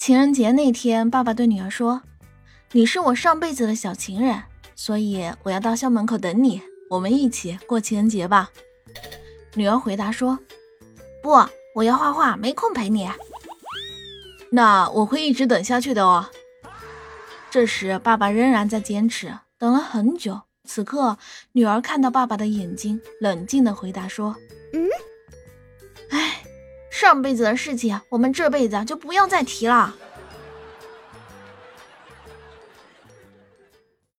情人节那天，爸爸对女儿说：“你是我上辈子的小情人，所以我要到校门口等你，我们一起过情人节吧。”女儿回答说：“不，我要画画，没空陪你。”那我会一直等下去的哦。这时，爸爸仍然在坚持，等了很久。此刻，女儿看到爸爸的眼睛，冷静地回答说：“嗯，上辈子的事情，我们这辈子就不要再提了。”